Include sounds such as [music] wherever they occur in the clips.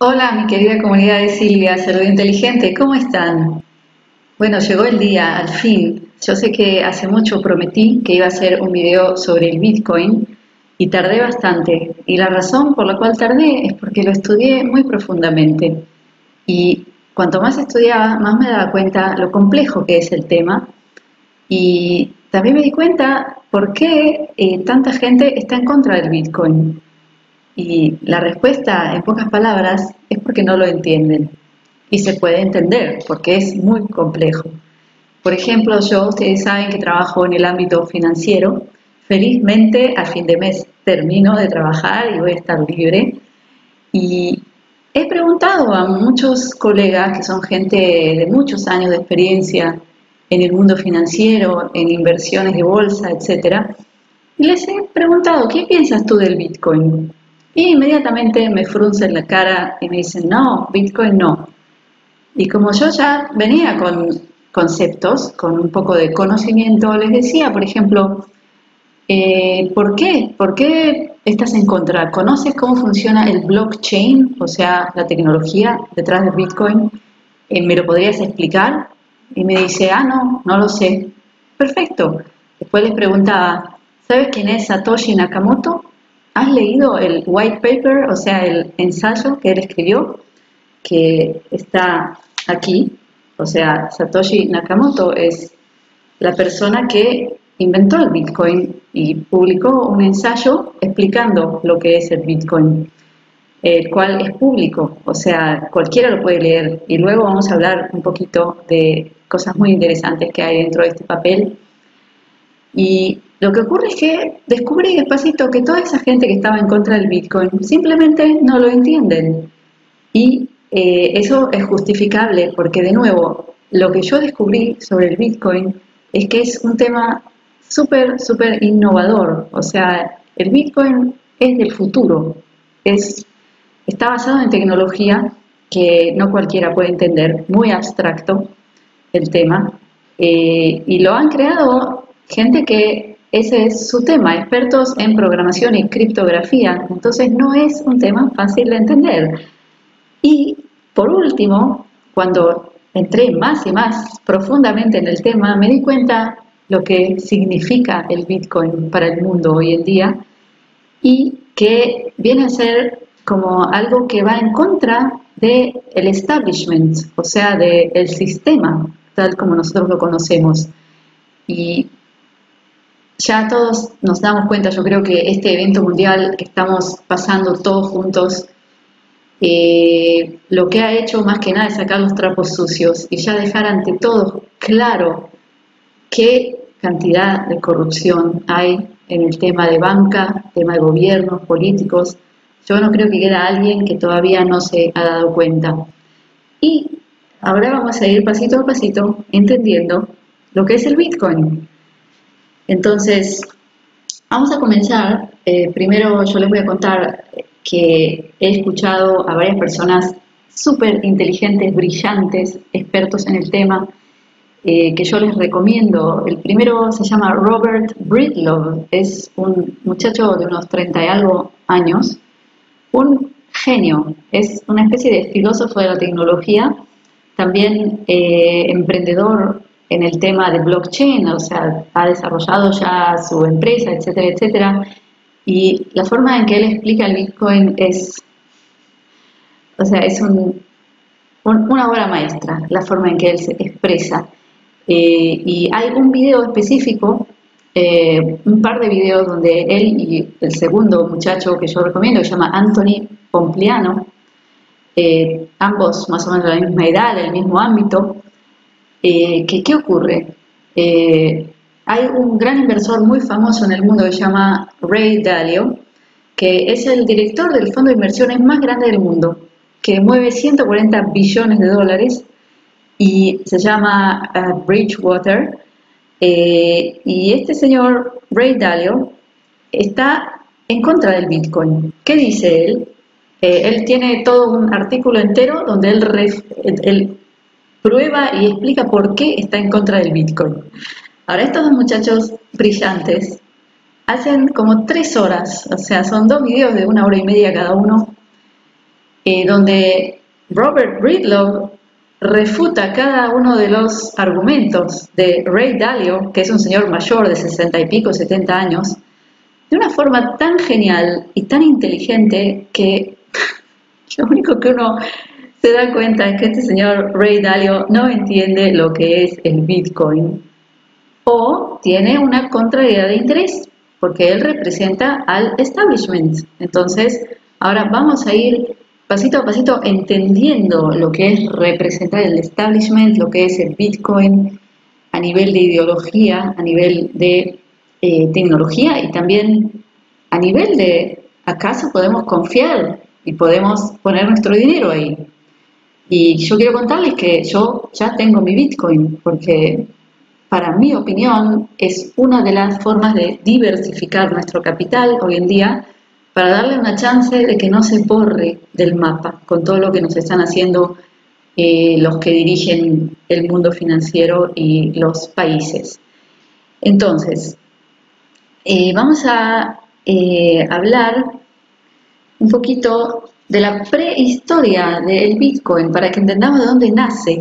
Hola, mi querida comunidad de Silvia, Salud Inteligente, ¿cómo están? Bueno, llegó el día, al fin. Yo sé que hace mucho prometí que iba a hacer un video sobre el Bitcoin y tardé bastante. Y la razón por la cual tardé es porque lo estudié muy profundamente. Y cuanto más estudiaba, más me daba cuenta lo complejo que es el tema. Y también me di cuenta por qué eh, tanta gente está en contra del Bitcoin. Y la respuesta, en pocas palabras, es porque no lo entienden. Y se puede entender, porque es muy complejo. Por ejemplo, yo, ustedes saben que trabajo en el ámbito financiero. Felizmente, a fin de mes termino de trabajar y voy a estar libre. Y he preguntado a muchos colegas que son gente de muchos años de experiencia en el mundo financiero, en inversiones de bolsa, etc. Y les he preguntado, ¿qué piensas tú del Bitcoin? Y inmediatamente me fruncen la cara y me dicen, no, Bitcoin no. Y como yo ya venía con conceptos, con un poco de conocimiento, les decía, por ejemplo, eh, ¿por qué? ¿Por qué estás en contra? ¿Conoces cómo funciona el blockchain, o sea, la tecnología detrás de Bitcoin? Eh, ¿Me lo podrías explicar? Y me dice, ah, no, no lo sé. Perfecto. Después les preguntaba, ¿sabes quién es Satoshi Nakamoto? ¿Has leído el white paper, o sea, el ensayo que él escribió, que está aquí? O sea, Satoshi Nakamoto es la persona que inventó el Bitcoin y publicó un ensayo explicando lo que es el Bitcoin, el cual es público, o sea, cualquiera lo puede leer. Y luego vamos a hablar un poquito de cosas muy interesantes que hay dentro de este papel. Y lo que ocurre es que descubrí despacito que toda esa gente que estaba en contra del Bitcoin simplemente no lo entienden. Y eh, eso es justificable porque, de nuevo, lo que yo descubrí sobre el Bitcoin es que es un tema súper, súper innovador. O sea, el Bitcoin es del futuro. Es, está basado en tecnología que no cualquiera puede entender, muy abstracto el tema. Eh, y lo han creado gente que ese es su tema, expertos en programación y criptografía, entonces no es un tema fácil de entender. Y por último, cuando entré más y más profundamente en el tema, me di cuenta lo que significa el Bitcoin para el mundo hoy en día y que viene a ser como algo que va en contra del el establishment, o sea, del sistema tal como nosotros lo conocemos. Y ya todos nos damos cuenta, yo creo que este evento mundial que estamos pasando todos juntos, eh, lo que ha hecho más que nada es sacar los trapos sucios y ya dejar ante todos claro qué cantidad de corrupción hay en el tema de banca, tema de gobiernos, políticos. Yo no creo que queda alguien que todavía no se ha dado cuenta. Y ahora vamos a ir pasito a pasito entendiendo lo que es el Bitcoin. Entonces, vamos a comenzar. Eh, primero yo les voy a contar que he escuchado a varias personas súper inteligentes, brillantes, expertos en el tema, eh, que yo les recomiendo. El primero se llama Robert Breedlove, es un muchacho de unos 30 y algo años, un genio, es una especie de filósofo de la tecnología, también eh, emprendedor en el tema de blockchain, o sea, ha desarrollado ya su empresa, etcétera, etcétera. Y la forma en que él explica el Bitcoin es, o sea, es un, una obra maestra, la forma en que él se expresa. Eh, y hay un video específico, eh, un par de videos donde él y el segundo muchacho que yo recomiendo, que se llama Anthony Pompliano, eh, ambos más o menos de la misma edad, del mismo ámbito, eh, ¿Qué ocurre? Eh, hay un gran inversor muy famoso en el mundo que se llama Ray Dalio, que es el director del fondo de inversiones más grande del mundo, que mueve 140 billones de dólares y se llama uh, Bridgewater. Eh, y este señor Ray Dalio está en contra del Bitcoin. ¿Qué dice él? él tiene todo un artículo entero donde él, él prueba y explica por qué está en contra del Bitcoin. Ahora, estos dos muchachos brillantes hacen como tres horas, o sea, son dos videos de una hora y media cada uno, eh, donde Robert Breedlove refuta cada uno de los argumentos de Ray Dalio, que es un señor mayor de sesenta y pico, 70 años, de una forma tan genial y tan inteligente que [laughs] lo único que uno se da cuenta que este señor Ray Dalio no entiende lo que es el Bitcoin o tiene una contrariedad de interés, porque él representa al establishment. Entonces, ahora vamos a ir pasito a pasito entendiendo lo que es representar el establishment, lo que es el Bitcoin a nivel de ideología, a nivel de eh, tecnología y también a nivel de acaso podemos confiar y podemos poner nuestro dinero ahí. Y yo quiero contarles que yo ya tengo mi Bitcoin porque para mi opinión es una de las formas de diversificar nuestro capital hoy en día para darle una chance de que no se borre del mapa con todo lo que nos están haciendo eh, los que dirigen el mundo financiero y los países. Entonces, eh, vamos a eh, hablar un poquito de la prehistoria del Bitcoin para que entendamos de dónde nace.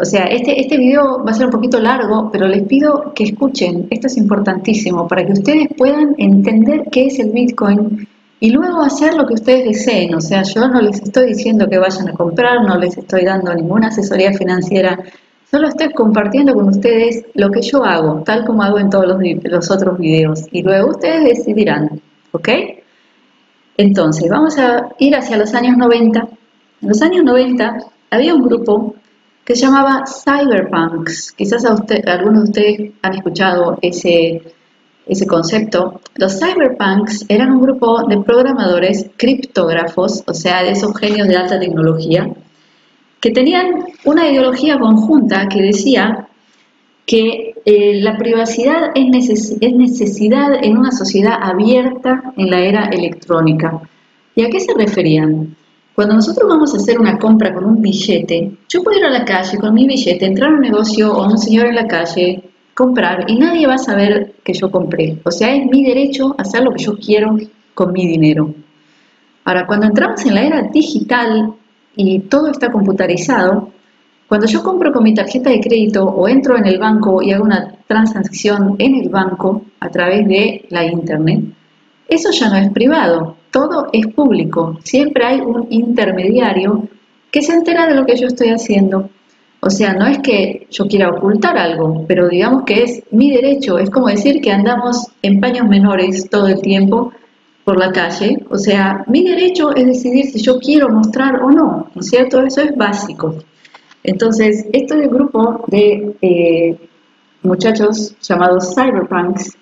O sea, este, este video va a ser un poquito largo, pero les pido que escuchen, esto es importantísimo, para que ustedes puedan entender qué es el Bitcoin y luego hacer lo que ustedes deseen. O sea, yo no les estoy diciendo que vayan a comprar, no les estoy dando ninguna asesoría financiera, solo estoy compartiendo con ustedes lo que yo hago, tal como hago en todos los, los otros videos. Y luego ustedes decidirán, ¿ok? Entonces, vamos a ir hacia los años 90. En los años 90 había un grupo que se llamaba Cyberpunks. Quizás algunos de ustedes han escuchado ese ese concepto, los cyberpunks eran un grupo de programadores criptógrafos, o sea, de esos genios de alta tecnología, que tenían una ideología conjunta que decía que eh, la privacidad es, es necesidad en una sociedad abierta en la era electrónica. ¿Y a qué se referían? Cuando nosotros vamos a hacer una compra con un billete, yo puedo ir a la calle con mi billete, entrar a un negocio o un señor en la calle, comprar y nadie va a saber que yo compré. O sea, es mi derecho hacer lo que yo quiero con mi dinero. Ahora, cuando entramos en la era digital y todo está computarizado, cuando yo compro con mi tarjeta de crédito o entro en el banco y hago una transacción en el banco a través de la internet, eso ya no es privado, todo es público. Siempre hay un intermediario que se entera de lo que yo estoy haciendo. O sea, no es que yo quiera ocultar algo, pero digamos que es mi derecho, es como decir que andamos en paños menores todo el tiempo por la calle, o sea, mi derecho es decidir si yo quiero mostrar o no, ¿no es cierto? Eso es básico. Entonces, esto es el grupo de eh, muchachos llamados cyberpunks,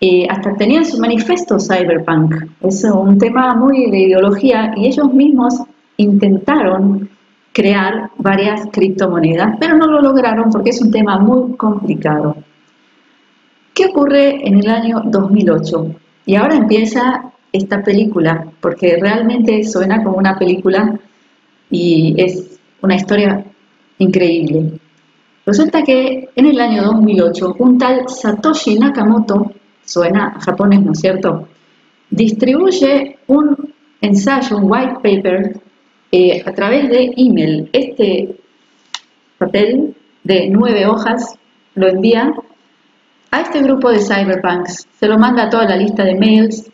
eh, hasta tenían su manifiesto cyberpunk, es un tema muy de ideología y ellos mismos intentaron crear varias criptomonedas, pero no lo lograron porque es un tema muy complicado. ¿Qué ocurre en el año 2008? Y ahora empieza esta película, porque realmente suena como una película y es una historia increíble. Resulta que en el año 2008 un tal Satoshi Nakamoto, suena japonés, ¿no es cierto?, distribuye un ensayo, un white paper eh, a través de email. Este papel de nueve hojas lo envía a este grupo de cyberpunks, se lo manda a toda la lista de mails.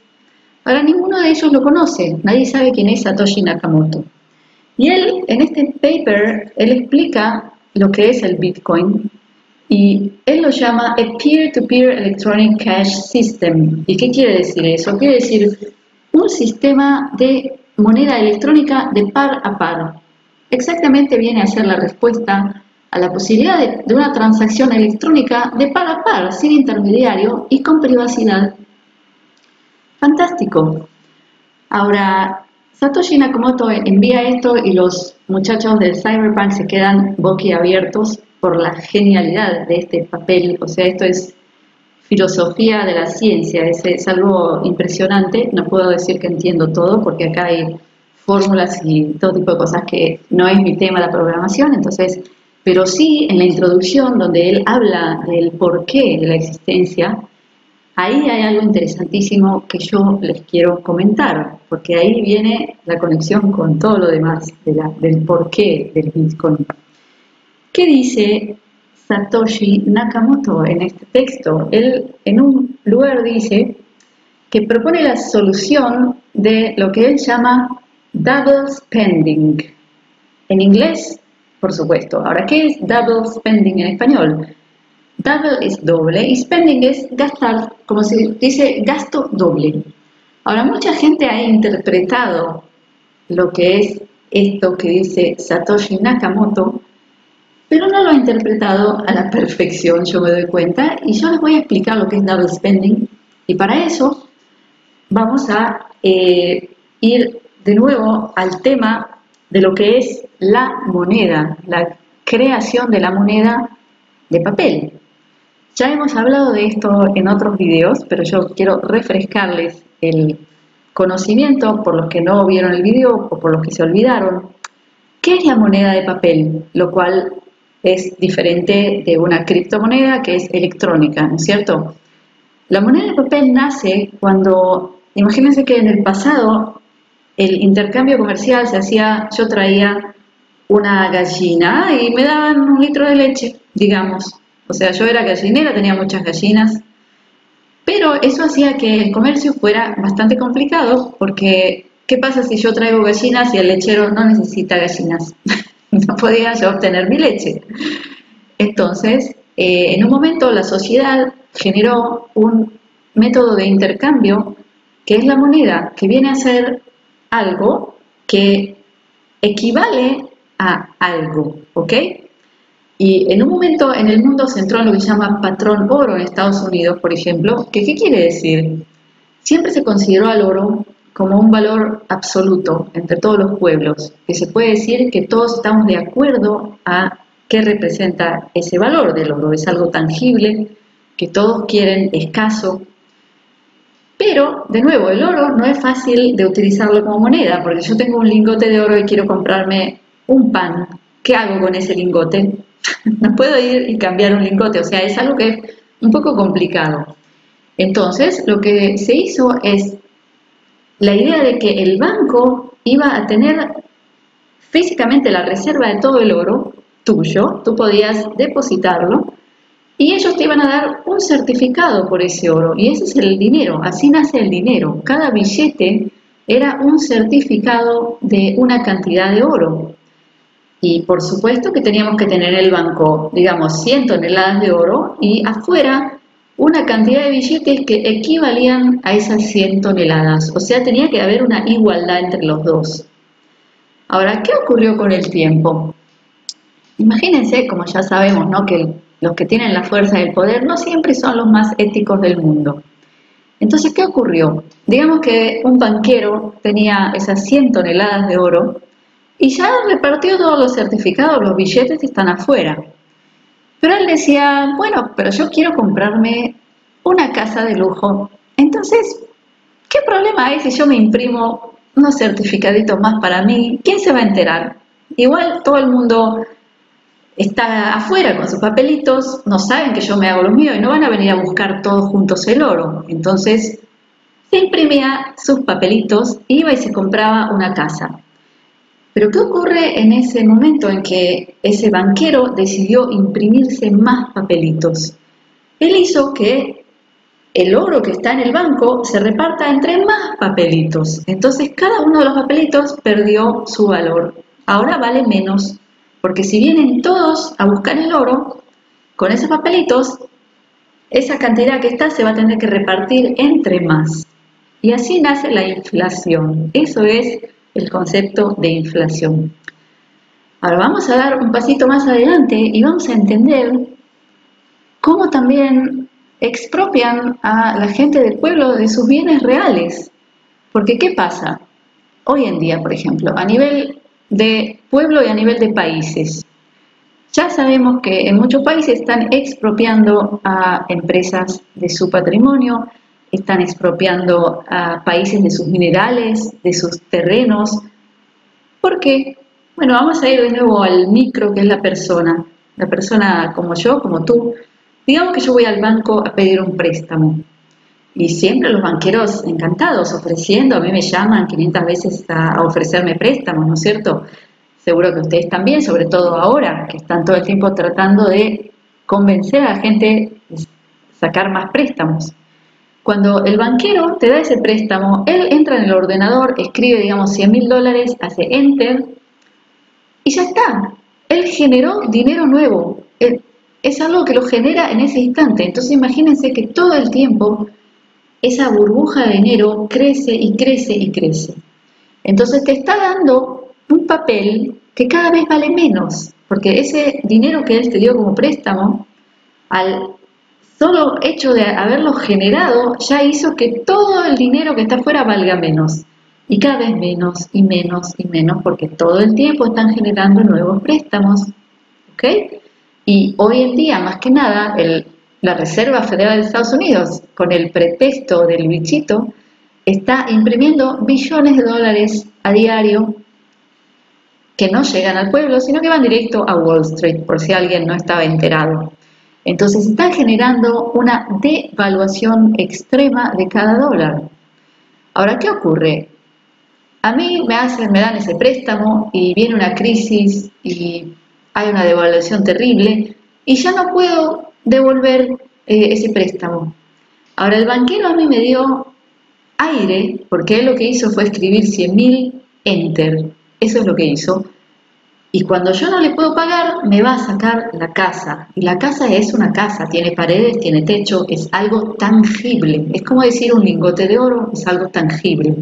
Ahora ninguno de ellos lo conoce, nadie sabe quién es Satoshi Nakamoto. Y él, en este paper, él explica lo que es el Bitcoin y él lo llama a peer-to-peer electronic cash system. ¿Y qué quiere decir eso? Quiere decir un sistema de moneda electrónica de par a par. Exactamente viene a ser la respuesta a la posibilidad de, una transacción electrónica de par a par, sin intermediario y con privacidad. Fantástico. Ahora, Satoshi Nakamoto envía esto y los muchachos del Cyberpunk se quedan boquiabiertos por la genialidad de este papel. O sea, esto es filosofía de la ciencia, es, algo impresionante, no puedo decir que entiendo todo porque acá hay fórmulas y todo tipo de cosas que no es mi tema la programación, entonces, pero sí en la introducción donde él habla del porqué de la existencia, ahí hay algo interesantísimo que yo les quiero comentar, porque ahí viene la conexión con todo lo demás del porqué del Bitcoin. ¿Qué dice Satoshi Nakamoto en este texto? Él en un lugar dice que propone la solución de lo que él llama double spending. En inglés, por supuesto. Ahora, ¿qué es double spending en español? Double es doble y spending es gastar, como se dice, gasto doble. Ahora, mucha gente ha interpretado lo que es esto que dice Satoshi Nakamoto, pero no lo ha interpretado a la [laughs] perfección, yo me doy cuenta, y yo les voy a explicar lo que es double spending, y para eso vamos a eh, ir de nuevo al tema de lo que es la moneda, la creación de la moneda de papel. Ya hemos hablado de esto en otros videos, pero yo quiero refrescarles el conocimiento por los que no vieron el video o por los que se olvidaron. ¿Qué es la moneda de papel? Lo cual es diferente de una criptomoneda que es electrónica, ¿no es cierto? La moneda de papel nace cuando, imagínense que en el pasado el intercambio comercial se hacía, yo traía una gallina y me daban un litro de leche, digamos. O sea, yo era gallinera, tenía muchas gallinas, pero eso hacía que el comercio fuera bastante complicado porque ¿qué pasa si yo traigo gallinas y el lechero no necesita gallinas? [laughs] no podía yo obtener mi leche. Entonces, eh, en un momento la sociedad generó un método de intercambio que es la moneda, que viene a ser algo que equivale a algo, ¿ok? Y en un momento en el mundo se entró en lo que se llama patrón oro en Estados Unidos, por ejemplo, que ¿qué quiere decir? Siempre se consideró al oro como un valor absoluto entre todos los pueblos, que se puede decir que todos estamos de acuerdo a qué representa ese valor del oro. Es algo tangible, que todos quieren escaso, pero, de nuevo, el oro no es fácil de utilizarlo como moneda, porque yo tengo un lingote de oro y quiero comprarme un pan. ¿Qué hago con ese lingote? [laughs] no puedo ir y cambiar un lingote, o sea, es algo que es un poco complicado. Entonces, lo que se hizo es la idea de que el banco iba a tener físicamente la reserva de todo el oro tuyo, tú podías depositarlo y ellos te iban a dar un certificado por ese oro y ese es el dinero, así nace el dinero. Cada billete era un certificado de una cantidad de oro. Y por supuesto que teníamos que tener en el banco, digamos, 100 toneladas de oro y afuera una cantidad de billetes que equivalían a esas 100 toneladas. O sea, tenía que haber una igualdad entre los dos. Ahora, ¿qué ocurrió con el tiempo? Imagínense, como ya sabemos, ¿no? que los que tienen la fuerza del poder no siempre son los más éticos del mundo. Entonces, ¿qué ocurrió? Digamos que un banquero tenía esas 100 toneladas de oro y ya repartió todos los certificados, los billetes están afuera. Pero él decía, bueno, pero yo quiero comprarme una casa de lujo. Entonces, ¿qué problema hay si yo me imprimo unos certificaditos más para mí? ¿Quién se va a enterar? Igual todo el mundo está afuera con sus papelitos, no saben que yo me hago los míos y no van a venir a buscar todos juntos el oro. Entonces se imprimía sus papelitos, iba y se compraba una casa. Pero ¿qué ocurre en ese momento en que ese banquero decidió imprimirse más papelitos? Él hizo que el oro que está en el banco se reparta entre más papelitos. Entonces cada uno de los papelitos perdió su valor. Ahora vale menos porque si vienen todos a buscar el oro, con esos papelitos, esa cantidad que está se va a tener que repartir entre más. Y así nace la inflación. Eso es el concepto de inflación. Ahora vamos a dar un pasito más adelante y vamos a entender cómo también expropian a la gente del pueblo de sus bienes reales. Porque ¿qué pasa? Hoy en día, por ejemplo, a nivel de pueblo y a nivel de países. Ya sabemos que en muchos países están expropiando a empresas de su patrimonio, están expropiando a países de sus minerales, de sus terrenos. ¿Por qué? Bueno, vamos a ir de nuevo al micro, que es la persona. La persona como yo, como tú. Digamos que yo voy al banco a pedir un préstamo. Y siempre los banqueros encantados, ofreciendo, a mí me llaman 500 veces a, ofrecerme préstamos, ¿no es cierto? Seguro que ustedes también, sobre todo ahora, que están todo el tiempo tratando de convencer a la gente de sacar más préstamos. Cuando el banquero te da ese préstamo, él entra en el ordenador, escribe, digamos, 100 mil dólares, hace enter y ya está. Él generó dinero nuevo. es algo que lo genera en ese instante. Entonces imagínense que todo el tiempo esa burbuja de dinero crece y crece y crece. Entonces te está dando un papel que cada vez vale menos, porque ese dinero que él te dio como préstamo, al solo hecho de haberlo generado, ya hizo que todo el dinero que está afuera valga menos. Y cada vez menos y menos y menos, porque todo el tiempo están generando nuevos préstamos. ¿Ok? Y hoy en día, más que nada, el la Reserva Federal de Estados Unidos, con el pretexto del bichito, está imprimiendo billones de dólares a diario que no llegan al pueblo, sino que van directo a Wall Street, por si alguien no estaba enterado. Entonces están generando una devaluación extrema de cada dólar. Ahora, ¿qué ocurre? A mí me hacen, me dan ese préstamo y viene una crisis y hay una devaluación terrible y ya no puedo devolver eh, ese préstamo. Ahora el banquero a mí me dio aire, porque él lo que hizo fue escribir 100.000 enter, eso es lo que hizo, y cuando yo no le puedo pagar, me va a sacar la casa. Y la casa es una casa, tiene paredes, tiene techo, es algo tangible. Es como decir un lingote de oro, es algo tangible.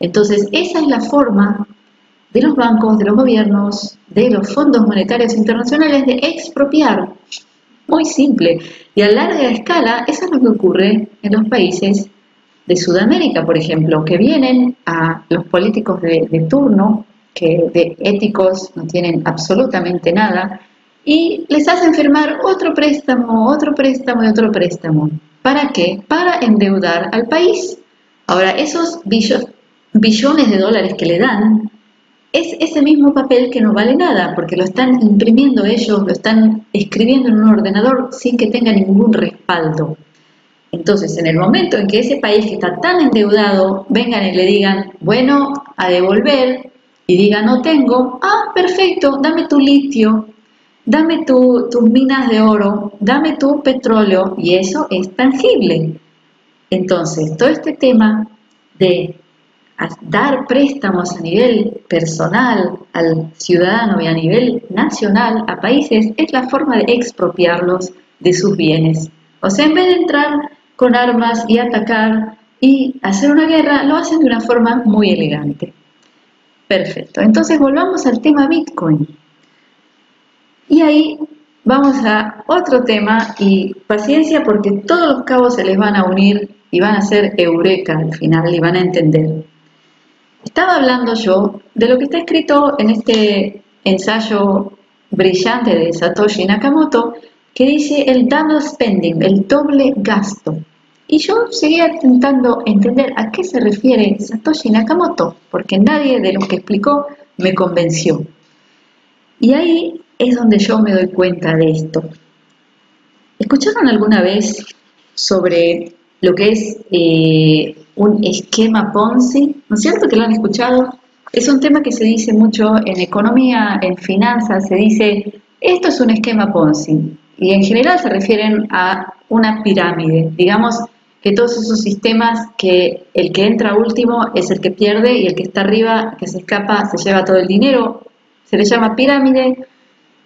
Entonces, esa es la forma de los bancos, de los gobiernos, de los fondos monetarios internacionales de expropiar muy simple. Y a larga escala, eso es lo que ocurre en los países de Sudamérica, por ejemplo, que vienen a los políticos de, turno, que de éticos no tienen absolutamente nada, y les hacen firmar otro préstamo, otro préstamo y otro préstamo. ¿Para qué? Para endeudar al país. Ahora, esos billones de dólares que le dan es ese mismo papel que no vale nada, porque lo están imprimiendo ellos, lo están escribiendo en un ordenador sin que tenga ningún respaldo. Entonces, en el momento en que ese país que está tan endeudado vengan y le digan, bueno, a devolver, y diga, no tengo, ah, perfecto, dame tu litio, dame tu, tus minas de oro, dame tu petróleo, y eso es tangible. Entonces, todo este tema de dar préstamos a nivel personal al ciudadano y a nivel nacional a países es la forma de expropiarlos de sus bienes. O sea, en vez de entrar con armas y atacar y hacer una guerra, lo hacen de una forma muy elegante. Perfecto. Entonces volvamos al tema Bitcoin. Y ahí vamos a otro tema y paciencia porque todos los cabos se les van a unir y van a ser eureka al final y van a entender. Estaba hablando yo de lo que está escrito en este ensayo brillante de Satoshi Nakamoto que dice el double spending, el doble gasto. Y yo seguía intentando entender a qué se refiere Satoshi Nakamoto, porque nadie de los que explicó me convenció. Y ahí es donde yo me doy cuenta de esto. ¿Escucharon alguna vez sobre lo que es eh, un esquema Ponzi, ¿no es cierto que lo han escuchado? Es un tema que se dice mucho en economía, en finanzas, se dice, esto es un esquema Ponzi. Y en general se refieren a una pirámide. Digamos que todos esos sistemas que el que entra último es el que pierde y el que está arriba, que se escapa, se lleva todo el dinero. Se le llama pirámide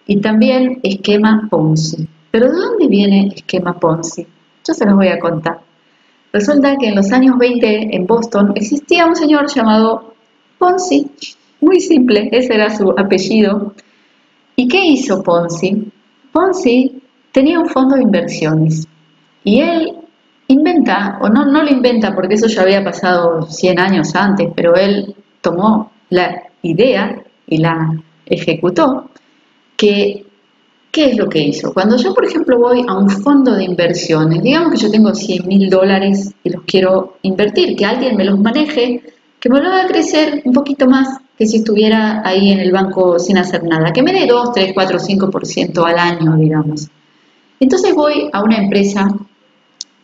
y también esquema Ponzi. Pero ¿de dónde viene esquema Ponzi? Yo se los voy a contar. Resulta que en los años 20 en Boston existía un señor llamado Ponzi, muy simple, ese era su apellido. ¿Y qué hizo Ponzi? Ponzi tenía un fondo de inversiones y él inventa, o no, no lo inventa porque eso ya había pasado 100 años antes, pero él tomó la idea y la ejecutó, que ¿Qué es lo que hizo? Cuando yo, por ejemplo, voy a un fondo de inversiones, digamos que yo tengo 100 mil dólares y los quiero invertir, que alguien me los maneje, que me lo haga crecer un poquito más que si estuviera ahí en el banco sin hacer nada, que me dé 2, 3, 4, 5% al año, digamos. Entonces voy a una empresa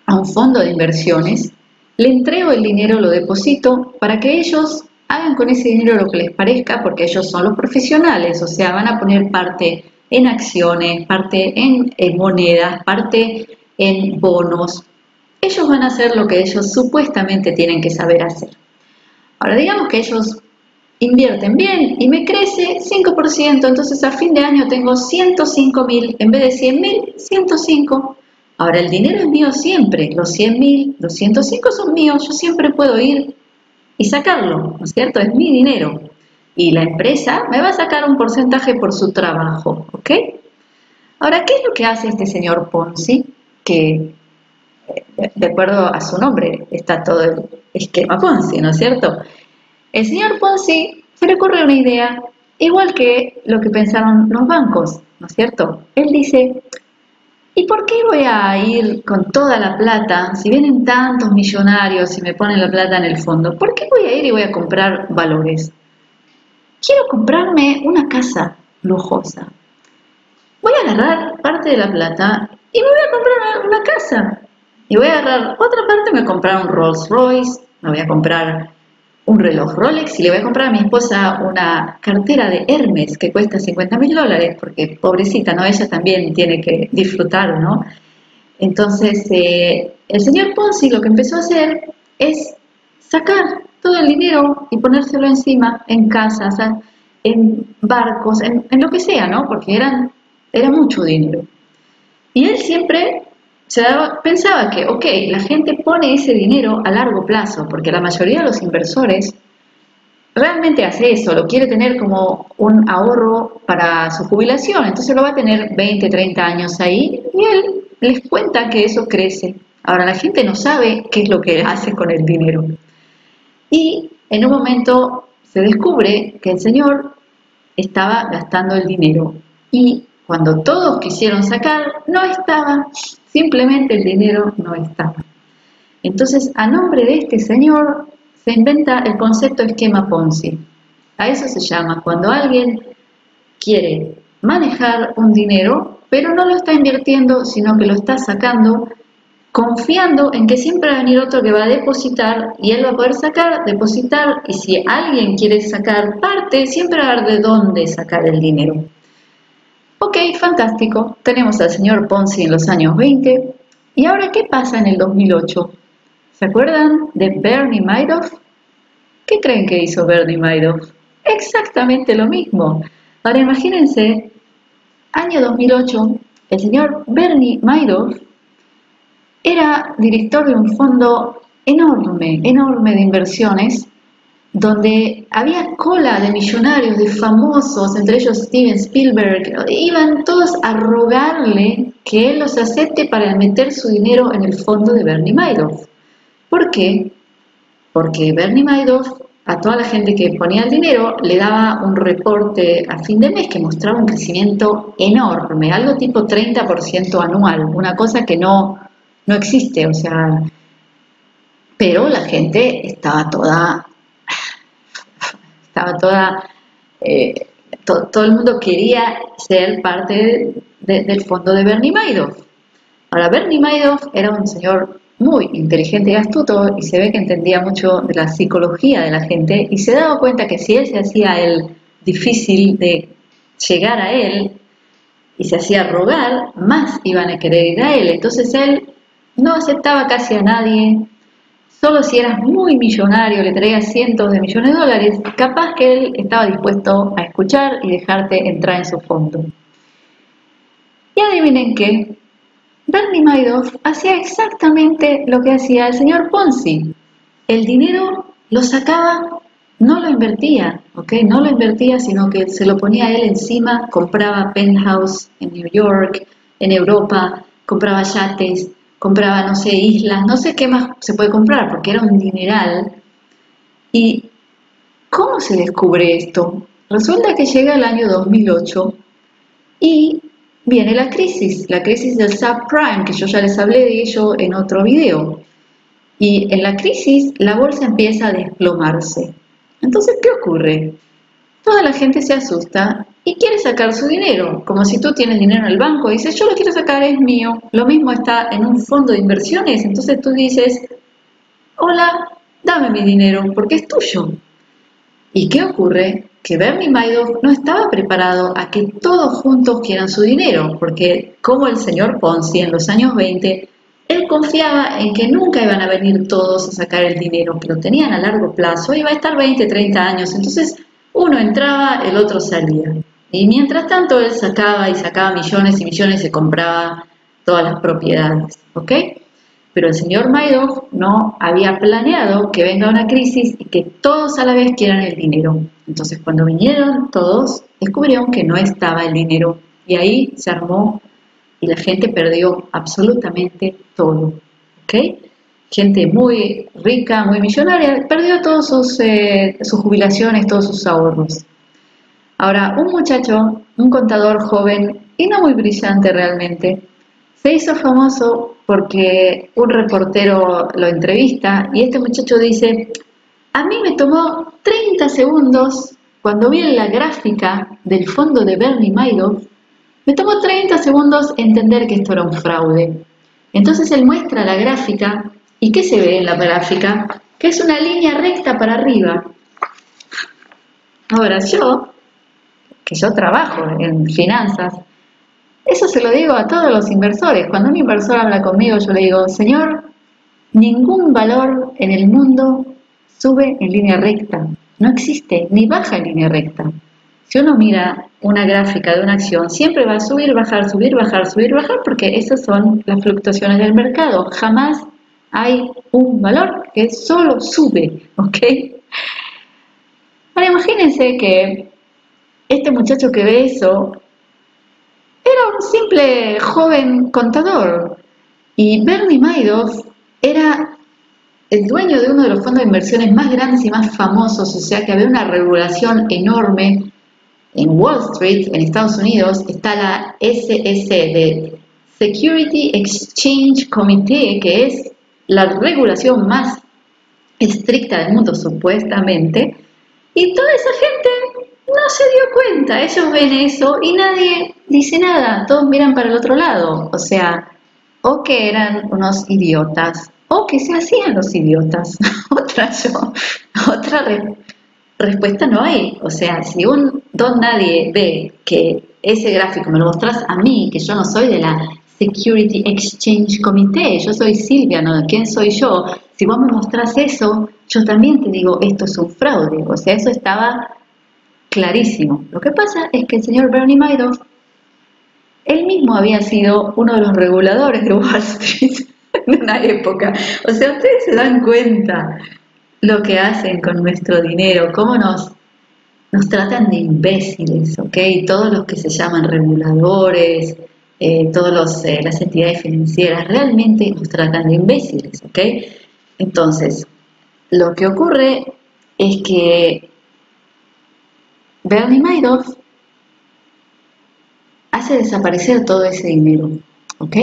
a un fondo de inversiones, le entrego el dinero, lo deposito para que ellos hagan con ese dinero lo que les parezca, porque ellos son los profesionales, o sea, van a poner parte en acciones, parte en, monedas, parte en bonos. Ellos van a hacer lo que ellos supuestamente tienen que saber hacer. Ahora, digamos que ellos invierten bien y me crece 5%, entonces a fin de año tengo 105 mil, en vez de 100 mil, 105. Ahora el dinero es mío siempre, los 100 mil, los 105 son míos, yo siempre puedo ir y sacarlo, ¿no es cierto? Es mi dinero. Y la empresa me va a sacar un porcentaje por su trabajo, ¿ok? Ahora, ¿qué es lo que hace este señor Ponzi? Que, eh, de acuerdo a su nombre, está todo el esquema Ponzi, ¿no es cierto? El señor Ponzi se le ocurre una idea igual que lo que pensaron los bancos, ¿no es cierto? Él dice, ¿y por qué voy a ir con toda la plata, si vienen tantos millonarios y me ponen la plata en el fondo, ¿por qué voy a ir y voy a comprar valores? Quiero comprarme una casa lujosa. Voy a agarrar parte de la plata y me voy a comprar una, casa. Y voy a agarrar otra parte, me voy a comprar un Rolls Royce, me voy a comprar un reloj Rolex y le voy a comprar a mi esposa una cartera de Hermes que cuesta 50 mil dólares, porque pobrecita, ¿no? Ella también tiene que disfrutar, ¿no? Entonces, eh, el señor Ponzi lo que empezó a hacer es sacar todo el dinero y ponérselo encima en casas, en barcos, en, en lo que sea, ¿no? Porque eran, era mucho dinero. Y él siempre pensaba que, ok, la gente pone ese dinero a largo plazo, porque la mayoría de los inversores realmente hace eso, lo quiere tener como un ahorro para su jubilación, entonces lo va a tener 20, 30 años ahí y él les cuenta que eso crece. Ahora la gente no sabe qué es lo que hace con el dinero. Y en un momento se descubre que el señor estaba gastando el dinero y cuando todos quisieron sacar, no estaba Simplemente el dinero no estaba. Entonces, a nombre de este señor, se inventa el concepto esquema Ponzi. A eso se llama cuando alguien quiere manejar un dinero, pero no lo está invirtiendo, sino que lo está sacando, confiando en que siempre va a venir otro que va a depositar y él va a poder sacar, depositar, y si alguien quiere sacar parte, siempre va a haber de dónde sacar el dinero. Ok, fantástico. Tenemos al señor Ponzi en los años 20. ¿Y ahora qué pasa en el 2008? ¿Se acuerdan de Bernie Madoff? ¿Qué creen que hizo Bernie Madoff? Exactamente lo mismo. Ahora imagínense, año 2008, el señor Bernie Madoff era director de un fondo enorme, enorme de inversiones donde había cola de millonarios, de famosos, entre ellos Steven Spielberg, iban todos a rogarle que él los acepte para meter su dinero en el fondo de Bernie Madoff. ¿Por qué? Porque Bernie Madoff a toda la gente que ponía el dinero le daba un reporte a fin de mes que mostraba un crecimiento enorme, algo tipo 30% anual, una cosa que no, no existe, o sea, pero la gente estaba toda estaba toda, eh, todo el mundo quería ser parte del fondo de Bernie Madoff. Ahora, Bernie Madoff era un señor muy inteligente y astuto y se ve que entendía mucho de la psicología de la gente y se daba cuenta que si él se hacía el difícil de llegar a él y se hacía rogar, más iban a querer ir a él. Entonces él no aceptaba casi a nadie, Solo si eras muy millonario, le traías cientos de millones de dólares, capaz que él estaba dispuesto a escuchar y dejarte entrar en su fondo. Y adivinen qué, Bernie Madoff hacía exactamente lo que hacía el señor Ponzi. El dinero lo sacaba, no lo invertía, ¿ok? No lo invertía, sino que se lo ponía él encima, compraba penthouse en New York, en Europa, compraba yates, compraba, no sé, islas, no sé qué más se puede comprar, porque era un dineral. ¿Y cómo se descubre esto? Resulta que llega el año 2008 y viene la crisis, la crisis del subprime, que yo ya les hablé de ello en otro video. Y en la crisis la bolsa empieza a desplomarse. Entonces, ¿qué ocurre? Toda la gente se asusta y quiere sacar su dinero, como si tú tienes dinero en el banco y dices, yo lo quiero sacar, es mío. Lo mismo está en un fondo de inversiones, entonces tú dices, hola, dame mi dinero porque es tuyo. ¿Y qué ocurre? Que Bernie Madoff no estaba preparado a que todos juntos quieran su dinero, porque como el señor Ponzi en los años 20, él confiaba en que nunca iban a venir todos a sacar el dinero, que lo tenían a largo plazo, iba a estar 20, 30 años, entonces uno entraba, el otro salía. Y mientras tanto él sacaba y sacaba millones y millones y compraba todas las propiedades, ¿ok? Pero el señor Madoff no había planeado que venga una crisis y que todos a la vez quieran el dinero. Entonces cuando vinieron todos, descubrieron que no estaba el dinero y ahí se armó y la gente perdió absolutamente todo, ¿ok? Gente muy rica, muy millonaria, perdió todas sus, eh, sus jubilaciones, todos sus ahorros. Ahora, un muchacho, un contador joven y no muy brillante realmente, se hizo famoso porque un reportero lo entrevista y este muchacho dice, a mí me tomó 30 segundos cuando vi la gráfica del fondo de Bernie Madoff, me tomó 30 segundos entender que esto era un fraude. Entonces él muestra la gráfica y ¿qué se ve en la gráfica? Que es una línea recta para arriba. Ahora yo, que yo trabajo en finanzas, eso se lo digo a todos los inversores. Cuando un inversor habla conmigo, yo le digo, señor, ningún valor en el mundo sube en línea recta. No existe, ni baja en línea recta. Si uno mira una gráfica de una acción, siempre va a subir, bajar, subir, bajar, subir, bajar, porque esas son las fluctuaciones del mercado. Jamás hay un valor que solo sube, [laughs] ¿ok? Ahora imagínense que este muchacho que ve eso era un simple joven contador y Bernie Madoff era el dueño de uno de los fondos de inversiones más grandes y más famosos, o sea que había una regulación enorme. En Wall Street, en Estados Unidos, está la SEC, de Security Exchange Committee, que es la regulación más estricta del mundo supuestamente, y toda esa gente no se dio cuenta, ellos ven eso y nadie dice nada, todos miran para el otro lado, o sea, o que eran unos idiotas, o que se hacían los idiotas, [laughs] otra yo, otra respuesta no hay, o sea, si un don nadie ve que ese gráfico me lo mostras a mí, que yo no soy de la Security Exchange Committee, yo soy Silvia, ¿no? ¿Quién soy yo? Si vos me mostrás eso, yo también te digo, esto es un fraude, o sea, eso estaba clarísimo. Lo que pasa es que el señor Bernie Madoff, él mismo había sido uno de los reguladores de Wall Street [laughs] en una época. O sea, ustedes se dan cuenta lo que hacen con nuestro dinero, cómo nos, nos tratan de imbéciles, ¿ok? Todos los que se llaman reguladores, eh, todas eh, las entidades financieras, realmente nos tratan de imbéciles, ¿ok? Entonces, lo que ocurre es que Bernie Madoff hace desaparecer todo ese dinero, ¿ok?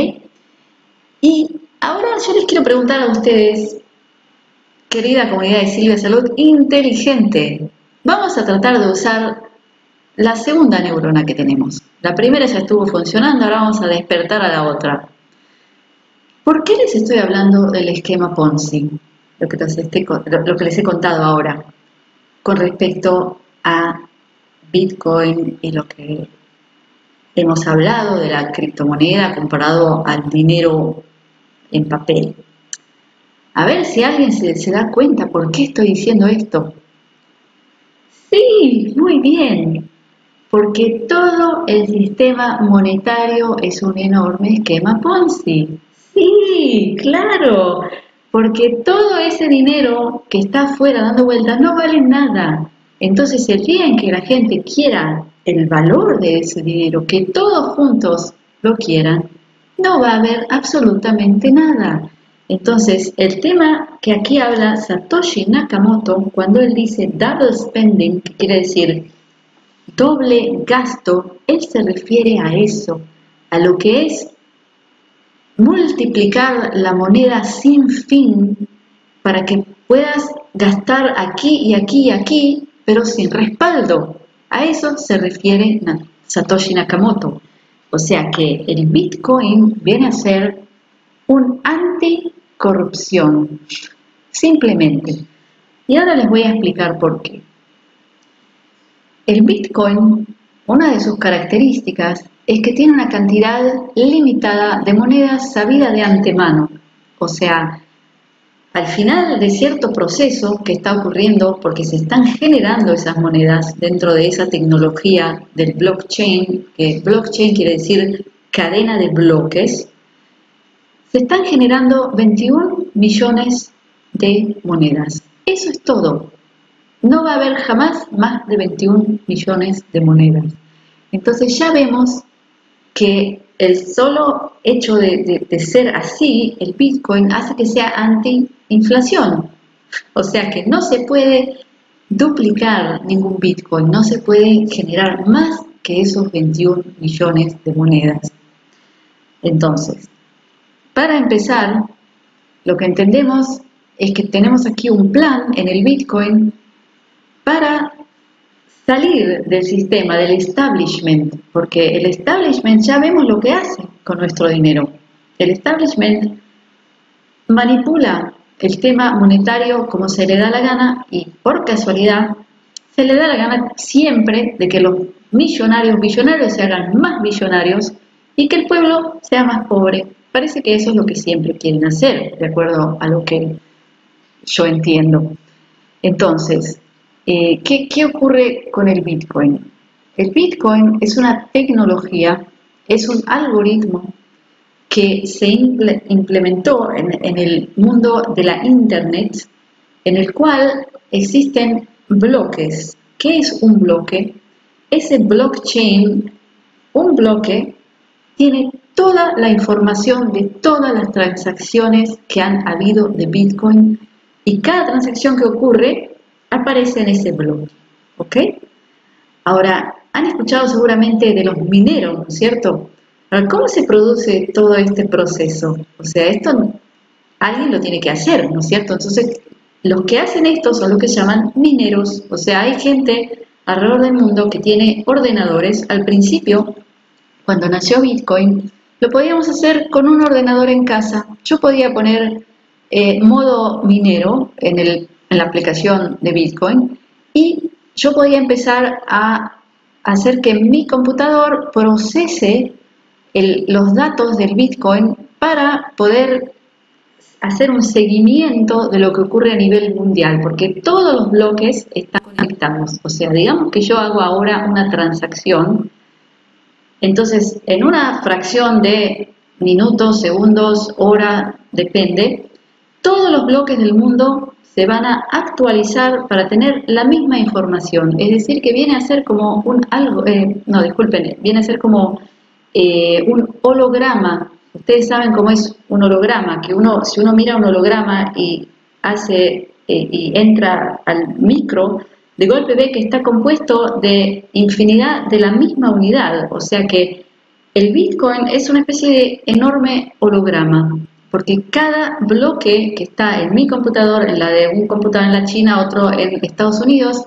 Y ahora yo les quiero preguntar a ustedes, querida comunidad de Silvia Salud inteligente, vamos a tratar de usar la segunda neurona que tenemos. La primera ya estuvo funcionando, ahora vamos a despertar a la otra. ¿Por qué les estoy hablando del esquema Ponzi? Lo que, lo que les he contado ahora, con respecto a Bitcoin y lo que hemos hablado de la criptomoneda comparado al dinero en papel. A ver si alguien se, da cuenta por qué estoy diciendo esto. Sí, muy bien, porque todo el sistema monetario es un enorme esquema Ponzi. Sí, claro, porque todo ese dinero que está afuera dando vueltas no vale nada. Entonces, el día en que la gente quiera el valor de ese dinero, que todos juntos lo quieran, no va a haber absolutamente nada. Entonces, el tema que aquí habla Satoshi Nakamoto, cuando él dice double spending, que quiere decir doble gasto, él se refiere a eso, a lo que es multiplicar la moneda sin fin para que puedas gastar aquí y aquí y aquí pero sin respaldo. A eso se refiere Satoshi Nakamoto. O sea que el Bitcoin viene a ser un anticorrupción, simplemente. Y ahora les voy a explicar por qué. El Bitcoin, una de sus características es que tiene una cantidad limitada de monedas sabida de antemano. O sea, al final de cierto proceso que está ocurriendo, porque se están generando esas monedas dentro de esa tecnología del blockchain, que blockchain quiere decir cadena de bloques, se están generando 21 millones de monedas. Eso es todo. No va a haber jamás más de 21 millones de monedas. Entonces ya vemos que el solo hecho de, ser así, el Bitcoin, hace que sea anti-inflación. O sea que no se puede duplicar ningún Bitcoin, no se puede generar más que esos 21 millones de monedas. Entonces, para empezar, lo que entendemos es que tenemos aquí un plan en el Bitcoin para salir del sistema, del establishment, porque el establishment ya vemos lo que hace con nuestro dinero. El establishment manipula el tema monetario como se le da la gana y por casualidad se le da la gana siempre de que los millonarios billonarios se hagan más millonarios y que el pueblo sea más pobre. Parece que eso es lo que siempre quieren hacer, de acuerdo a lo que yo entiendo. Entonces, eh, ¿qué, ocurre con el Bitcoin? El Bitcoin es una tecnología, es un algoritmo que se implementó en, el mundo de la Internet, en el cual existen bloques. ¿Qué es un bloque? Ese blockchain, un bloque, tiene toda la información de todas las transacciones que han habido de Bitcoin y cada transacción que ocurre aparece en ese blog. ¿Ok? Ahora, han escuchado seguramente de los mineros, ¿no es cierto? Ahora, ¿cómo se produce todo este proceso? O sea, esto alguien lo tiene que hacer, ¿no es cierto? Entonces, los que hacen esto son los que se llaman mineros. O sea, hay gente alrededor del mundo que tiene ordenadores. Al principio, cuando nació Bitcoin, lo podíamos hacer con un ordenador en casa. Yo podía poner eh, modo minero en el en la aplicación de Bitcoin y yo podía empezar a hacer que mi computador procese los datos del Bitcoin para poder hacer un seguimiento de lo que ocurre a nivel mundial, porque todos los bloques están conectados. O sea, digamos que yo hago ahora una transacción, entonces en una fracción de minutos, segundos, hora, depende, todos los bloques del mundo se van a actualizar para tener la misma información. Es decir, que viene a ser como un algo, eh, no, disculpen, viene a ser como eh, un holograma. Ustedes saben cómo es un holograma, que uno, si uno mira un holograma y hace eh, y entra al micro, de golpe ve que está compuesto de infinidad de la misma unidad. O sea que el Bitcoin es una especie de enorme holograma porque cada bloque que está en mi computador, en la de un computador en la China, otro en Estados Unidos,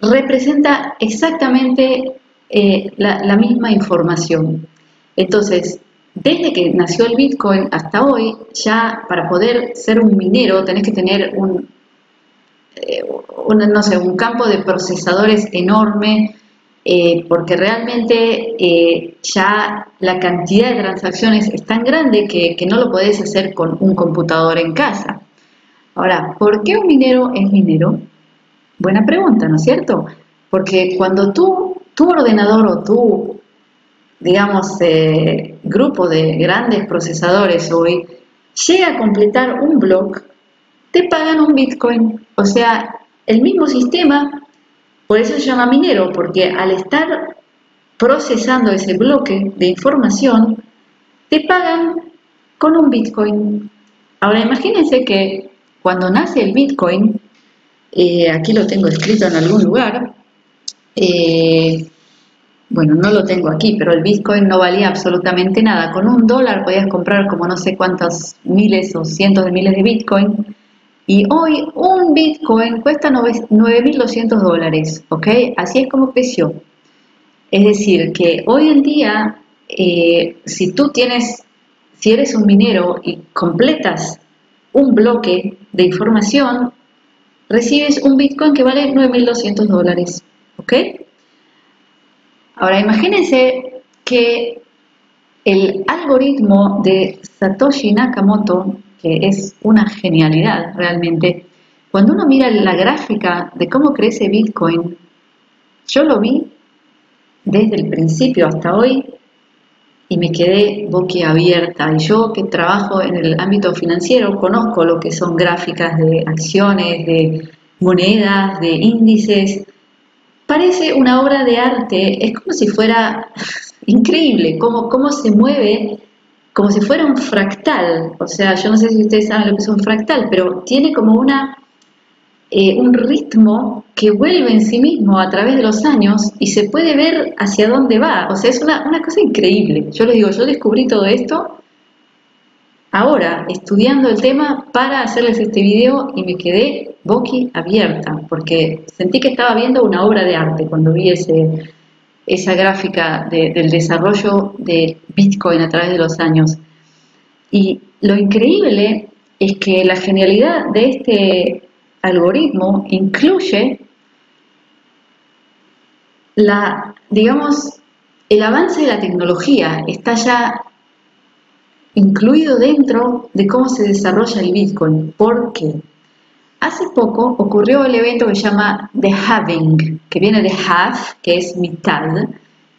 representa exactamente eh, la, misma información. Entonces, desde que nació el Bitcoin hasta hoy, ya para poder ser un minero tenés que tener un, eh, no sé, un campo de procesadores enorme, eh, porque realmente ya la cantidad de transacciones es tan grande que, no lo podés hacer con un computador en casa. Ahora, ¿por qué un minero es minero? Buena pregunta, ¿no es cierto? Porque cuando tú, tu ordenador o tu, digamos, eh, grupo de grandes procesadores hoy llega a completar un block, te pagan un Bitcoin. O sea, el mismo sistema por eso se llama minero, porque al estar procesando ese bloque de información, te pagan con un Bitcoin. Ahora imagínense que cuando nace el Bitcoin, eh, aquí lo tengo escrito en algún lugar, eh, bueno, no lo tengo aquí, pero el Bitcoin no valía absolutamente nada. Con un dólar podías comprar como no sé cuántos miles o cientos de miles de Bitcoin. Y hoy un Bitcoin cuesta 9.200 dólares, ¿ok? Así es como creció. Es decir, que hoy en día, eh, si tú tienes, si eres un minero y completas un bloque de información, recibes un Bitcoin que vale 9.200 dólares, ¿ok? Ahora imagínense que el algoritmo de Satoshi Nakamoto que es una genialidad realmente. Cuando uno mira la gráfica de cómo crece Bitcoin, yo lo vi desde el principio hasta hoy y me quedé boquiabierta. Y yo que trabajo en el ámbito financiero conozco lo que son gráficas de acciones, de monedas, de índices. Parece una obra de arte, es como si fuera [laughs] increíble cómo, cómo se mueve como si fuera un fractal, o sea, yo no sé si ustedes saben lo que es un fractal, pero tiene como una, eh, un ritmo que vuelve en sí mismo a través de los años y se puede ver hacia dónde va, o sea, es una, una cosa increíble. Yo les digo, yo descubrí todo esto ahora, estudiando el tema para hacerles este video y me quedé boqui abierta, porque sentí que estaba viendo una obra de arte cuando vi ese esa gráfica del desarrollo de Bitcoin a través de los años. Y lo increíble es que la genialidad de este algoritmo incluye la, digamos, el avance de la tecnología está ya incluido dentro de cómo se desarrolla el Bitcoin. ¿Por qué? Hace poco ocurrió el evento que se llama The Halving, que viene de half, que es mitad,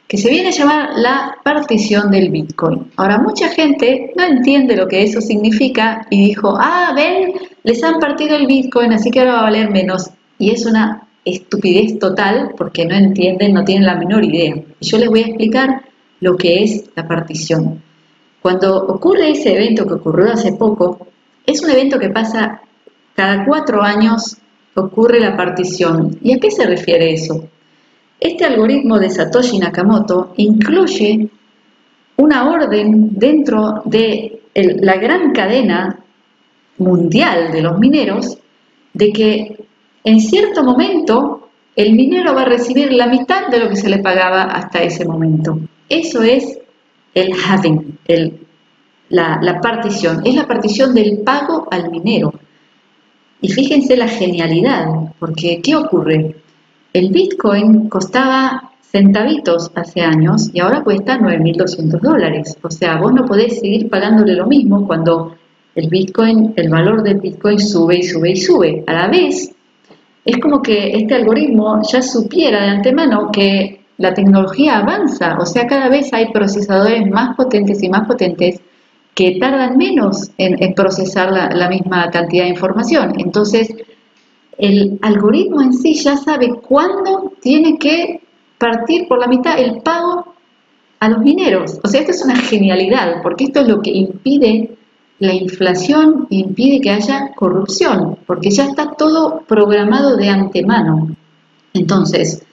que se viene a llamar la partición del Bitcoin. Ahora, mucha gente no entiende lo que eso significa y dijo, ah, ven, les han partido el Bitcoin, así que ahora va a valer menos. Y es una estupidez total porque no entienden, no tienen la menor idea. Y yo les voy a explicar lo que es la partición. Cuando ocurre ese evento que ocurrió hace poco, es un evento que pasa cada cuatro años ocurre la partición. ¿Y a qué se refiere eso? Este algoritmo de Satoshi Nakamoto incluye una orden dentro de la gran cadena mundial de los mineros de que en cierto momento el minero va a recibir la mitad de lo que se le pagaba hasta ese momento. Eso es el halving, la, la partición, es la partición del pago al minero. Y fíjense la genialidad, porque ¿qué ocurre? El Bitcoin costaba centavitos hace años y ahora cuesta 9.200 dólares. O sea, vos no podés seguir pagándole lo mismo cuando el Bitcoin, el valor del Bitcoin sube y sube y sube. A la vez, es como que este algoritmo ya supiera de antemano que la tecnología avanza, o sea, cada vez hay procesadores más potentes y más potentes que tardan menos en, procesar la, misma cantidad de información. Entonces, el algoritmo en sí ya sabe cuándo tiene que partir por la mitad el pago a los mineros. O sea, esto es una genialidad, porque esto es lo que impide la inflación impide que haya corrupción, porque ya está todo programado de antemano. Entonces,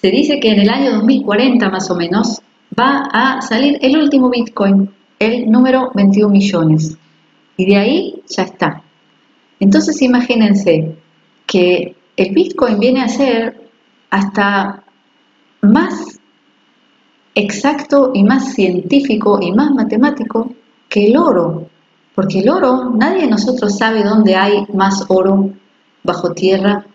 se dice que en el año 2040 más o menos va a salir el último Bitcoin, el número 21 millones. Y de ahí ya está. Entonces imagínense que el Bitcoin viene a ser hasta más exacto y más científico y más matemático que el oro. Porque el oro, nadie de nosotros sabe dónde hay más oro bajo tierra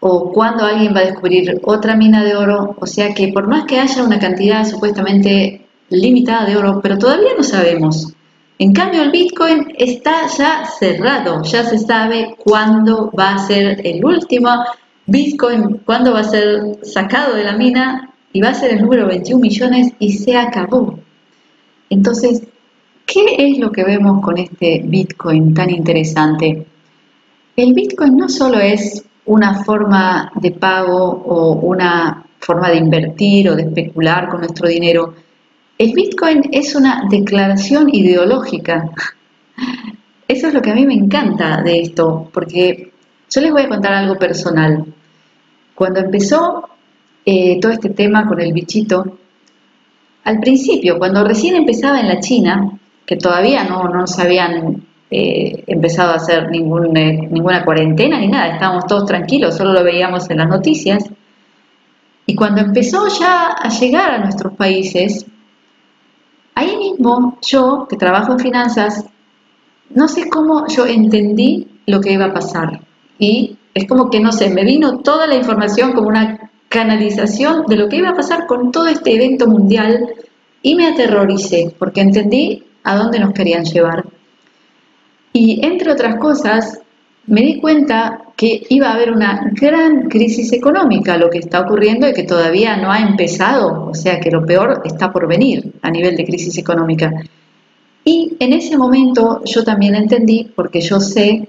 o cuándo alguien va a descubrir otra mina de oro. O sea que por más que haya una cantidad supuestamente limitada de oro, pero todavía no sabemos. En cambio, el Bitcoin está ya cerrado, ya se sabe cuándo va a ser el último Bitcoin, cuándo va a ser sacado de la mina y va a ser el número 21 millones y se acabó. Entonces, ¿qué es lo que vemos con este Bitcoin tan interesante? El Bitcoin no solo es una forma de pago o una forma de invertir o de especular con nuestro dinero, el Bitcoin es una declaración ideológica. [laughs] Eso es lo que a mí me encanta de esto, porque yo les voy a contar algo personal. Cuando empezó eh, todo este tema con el bichito, al principio, cuando recién empezaba en la China, que todavía no, no sabían eh, empezado a hacer eh, ninguna cuarentena ni nada, estábamos todos tranquilos, solo lo veíamos en las noticias. Y cuando empezó ya a llegar a nuestros países, ahí mismo yo, que trabajo en finanzas, no sé cómo yo entendí lo que iba a pasar. Y es como que, no sé, me vino toda la información como una canalización de lo que iba a pasar con todo este evento mundial y me aterroricé porque entendí a dónde nos querían llevar. Y entre otras cosas, me di cuenta que iba a haber una gran crisis económica, lo que está ocurriendo y que todavía no ha empezado, o sea que lo peor está por venir a nivel de crisis económica. Y en ese momento yo también entendí, porque yo sé,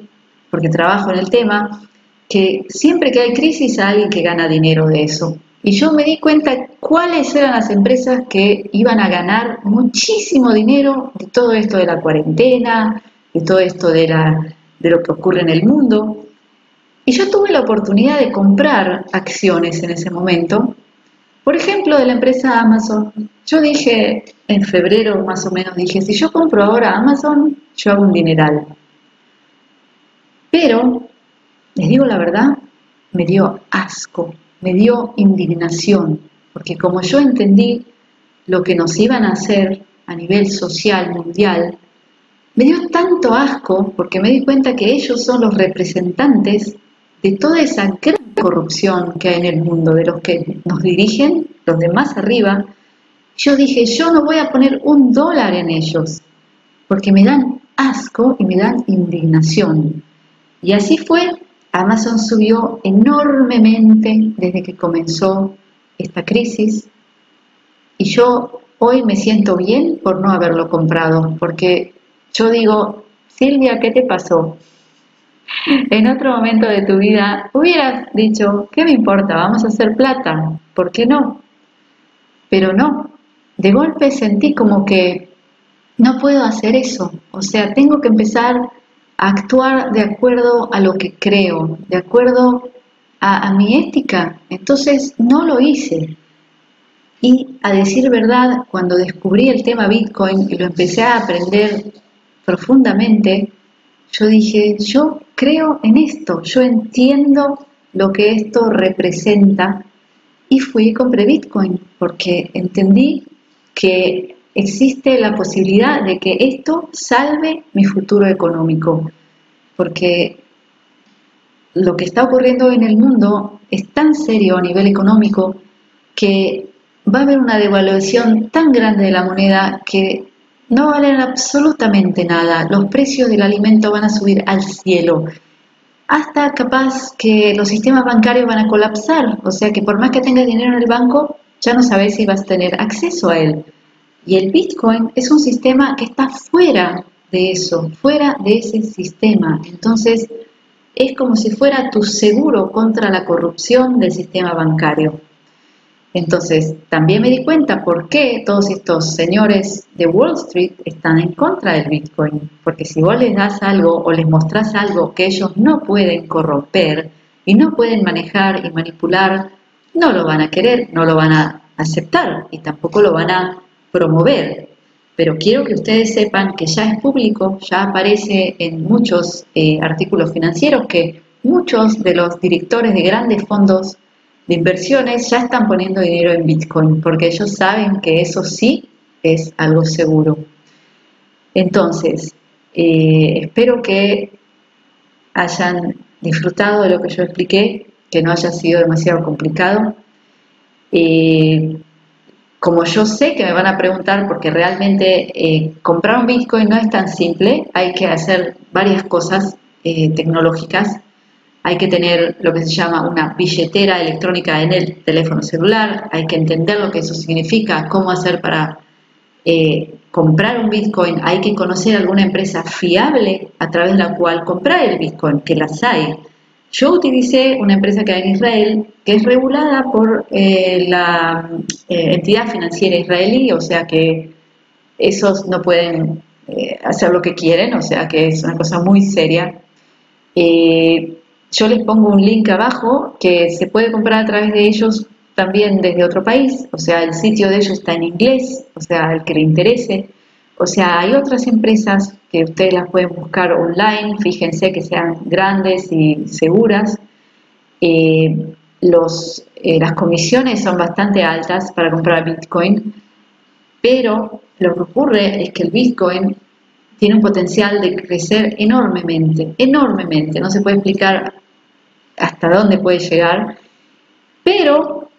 porque trabajo en el tema, que siempre que hay crisis hay alguien que gana dinero de eso. Y yo me di cuenta cuáles eran las empresas que iban a ganar muchísimo dinero de todo esto de la cuarentena, todo esto de, de lo que ocurre en el mundo. Y yo tuve la oportunidad de comprar acciones en ese momento. Por ejemplo, de la empresa Amazon. Yo dije, en febrero más o menos, dije, si yo compro ahora Amazon, yo hago un dineral. Pero, les digo la verdad, me dio asco me dio indignación, porque como yo entendí lo que nos iban a hacer a nivel social mundial, me dio tanto asco porque me di cuenta que ellos son los representantes de toda esa gran corrupción que hay en el mundo, de los que nos dirigen, los de más arriba. Yo dije, yo no voy a poner un dólar en ellos, porque me dan asco y me dan indignación. Y así fue Amazon subió enormemente desde que comenzó esta crisis y yo hoy me siento bien por no haberlo comprado, porque yo digo, Silvia, ¿qué te pasó? En otro momento de tu vida hubieras dicho, ¿qué me importa? Vamos a hacer plata, ¿por qué no? Pero no, de golpe sentí como que no puedo hacer eso, o sea, tengo que empezar actuar de acuerdo a lo que creo, de acuerdo a, mi ética. Entonces no lo hice. Y a decir verdad, cuando descubrí el tema Bitcoin y lo empecé a aprender profundamente, yo dije, yo creo en esto, yo entiendo lo que esto representa y fui y compré Bitcoin porque entendí que existe la posibilidad de que esto salve mi futuro económico, porque lo que está ocurriendo en el mundo es tan serio a nivel económico que va a haber una devaluación tan grande de la moneda que no valen absolutamente nada. Los precios del alimento van a subir al cielo. Hasta capaz que los sistemas bancarios van a colapsar. O sea que por más que tengas dinero en el banco, ya no sabes si vas a tener acceso a él. Y el Bitcoin es un sistema que está fuera de eso, fuera de ese sistema. Entonces, es como si fuera tu seguro contra la corrupción del sistema bancario. Entonces, también me di cuenta por qué todos estos señores de Wall Street están en contra del Bitcoin. Porque si vos les das algo o les mostrás algo que ellos no pueden corromper y no pueden manejar y manipular, no lo van a querer, no lo van a aceptar y tampoco lo van a promover. Pero quiero que ustedes sepan que ya es público, ya aparece en muchos eh, artículos financieros que muchos de los directores de grandes fondos de inversiones ya están poniendo dinero en Bitcoin, porque ellos saben que eso sí es algo seguro. Entonces, eh, espero que hayan disfrutado de lo que yo expliqué, que no haya sido demasiado complicado. Eh, como yo sé que me van a preguntar, porque realmente eh, comprar un Bitcoin no es tan simple, hay que hacer varias cosas eh, tecnológicas, hay que tener lo que se llama una billetera electrónica en el teléfono celular, hay que entender lo que eso significa, cómo hacer para eh, comprar un Bitcoin, hay que conocer alguna empresa fiable a través de la cual comprar el Bitcoin, que las hay. Yo utilicé una empresa que hay en Israel que es regulada por eh, la eh, entidad financiera israelí, o sea que esos no pueden hacer lo que quieren, o sea que es una cosa muy seria. Yo les pongo un link abajo que se puede comprar a través de ellos también desde otro país, o sea, el sitio de ellos está en inglés, o sea, el que le interese, O sea, hay otras empresas que ustedes las pueden buscar online, fíjense que sean grandes y seguras. Eh, los, eh, las comisiones son bastante altas para comprar Bitcoin, pero lo que ocurre es que el Bitcoin tiene un potencial de crecer enormemente, enormemente, no se puede explicar hasta dónde puede llegar, pero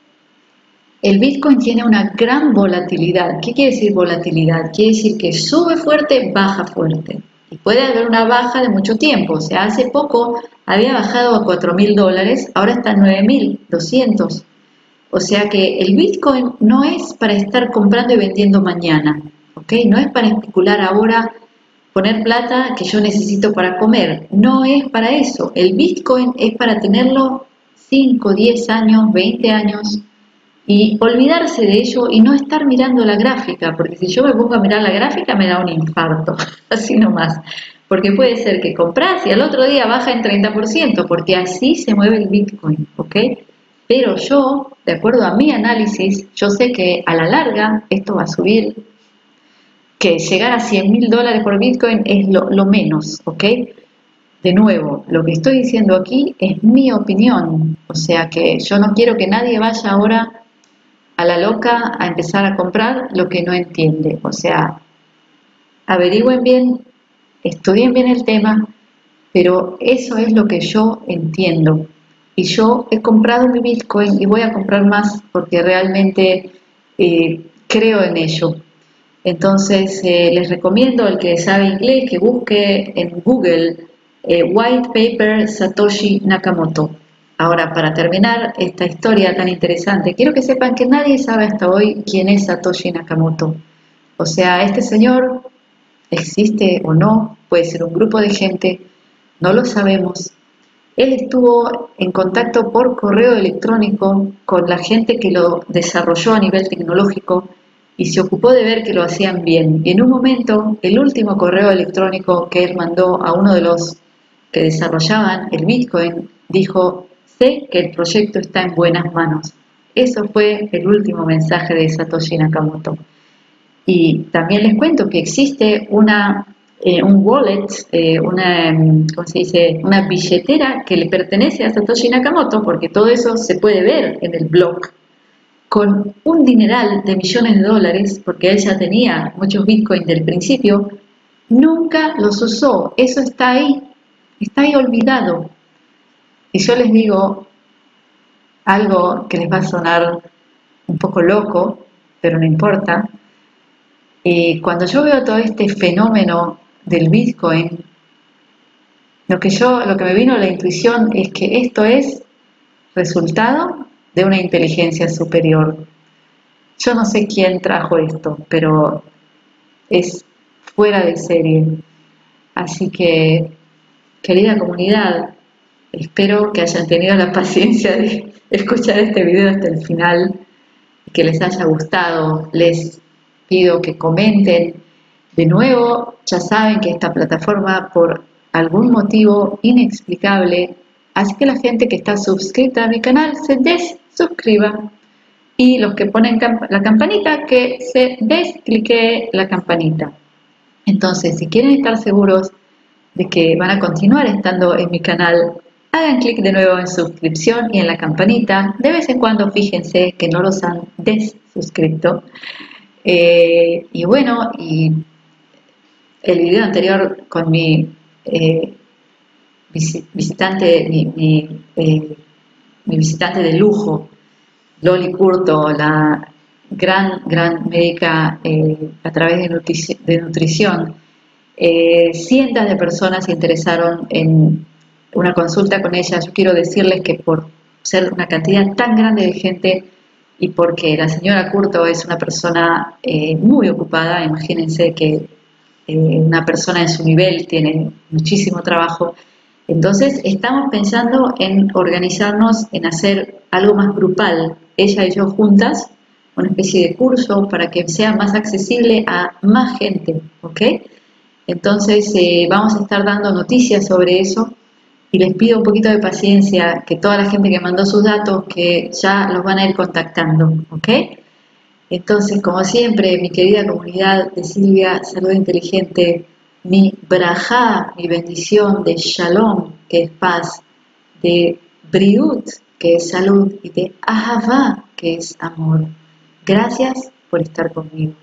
el Bitcoin tiene una gran volatilidad. ¿Qué quiere decir volatilidad? Quiere decir que sube fuerte, baja fuerte. Y puede haber una baja de mucho tiempo. O sea, hace poco había bajado a 4 mil dólares, ahora está en 9 mil 200. O sea que el Bitcoin no es para estar comprando y vendiendo mañana. ¿ok? No es para especular ahora, poner plata que yo necesito para comer. No es para eso. El Bitcoin es para tenerlo 5, 10 años, 20 años y olvidarse de ello y no estar mirando la gráfica, porque si yo me pongo a mirar la gráfica me da un infarto, [laughs] así nomás, porque puede ser que compras y al otro día baja en 30%, porque así se mueve el Bitcoin, ¿ok? Pero yo, de acuerdo a mi análisis, yo sé que a la larga esto va a subir, que llegar a 100 mil dólares por Bitcoin es lo, menos, ¿ok? De nuevo, lo que estoy diciendo aquí es mi opinión, o sea que yo no quiero que nadie vaya ahora a la loca a empezar a comprar lo que no entiende. O sea, averigüen bien, estudien bien el tema, pero eso es lo que yo entiendo. Y yo he comprado mi Bitcoin y voy a comprar más porque realmente eh, creo en ello. Entonces, eh, les recomiendo al que sabe inglés que busque en Google eh, White Paper Satoshi Nakamoto. Ahora, para terminar esta historia tan interesante, quiero que sepan que nadie sabe hasta hoy quién es Satoshi Nakamoto. O sea, este señor existe o no, puede ser un grupo de gente, no lo sabemos. Él estuvo en contacto por correo electrónico con la gente que lo desarrolló a nivel tecnológico y se ocupó de ver que lo hacían bien. Y en un momento, el último correo electrónico que él mandó a uno de los que desarrollaban el Bitcoin dijo, Sé que el proyecto está en buenas manos. Eso fue el último mensaje de Satoshi Nakamoto. Y también les cuento que existe una, eh, un wallet, eh, una, ¿cómo se dice? una billetera que le pertenece a Satoshi Nakamoto, porque todo eso se puede ver en el blog, con un dineral de millones de dólares, porque él ya tenía muchos bitcoins del principio, nunca los usó. Eso está ahí, está ahí olvidado. Y yo les digo algo que les va a sonar un poco loco, pero no importa. Y cuando yo veo todo este fenómeno del Bitcoin, lo que yo, lo que me vino a la intuición es que esto es resultado de una inteligencia superior. Yo no sé quién trajo esto, pero es fuera de serie. Así que, querida comunidad, Espero que hayan tenido la [laughs] paciencia de escuchar este video hasta el final, que les haya gustado. Les pido que comenten. De nuevo, ya saben que esta plataforma por algún motivo inexplicable hace que la gente que está suscrita a mi canal se desuscriba y los que ponen la campanita que se desclique la campanita. Entonces, si quieren estar seguros de que van a continuar estando en mi canal Hagan clic de nuevo en suscripción y en la campanita. De vez en cuando fíjense que no los han desuscrito. Eh, y bueno, y el video anterior con mi eh, visitante, mi, eh, mi, visitante de lujo, Loli Curto, la gran, gran médica a través de, nutrición, cientos de personas se interesaron en una consulta con ella, yo quiero decirles que por ser una cantidad tan grande de gente y porque la señora Curto es una persona eh, muy ocupada, imagínense que eh, una persona en su nivel tiene muchísimo trabajo, entonces estamos pensando en organizarnos, en hacer algo más grupal, ella y yo juntas, una especie de curso para que sea más accesible a más gente, ¿ok? Entonces eh, vamos a estar dando noticias sobre eso y les pido un poquito de paciencia, que toda la gente que mandó sus datos, que ya los van a ir contactando, ¿ok? Entonces, como siempre, mi querida comunidad de Silvia, Salud Inteligente, mi braja, mi bendición de shalom, que es paz, de briut, que es salud, y de ahava, que es amor. Gracias por estar conmigo.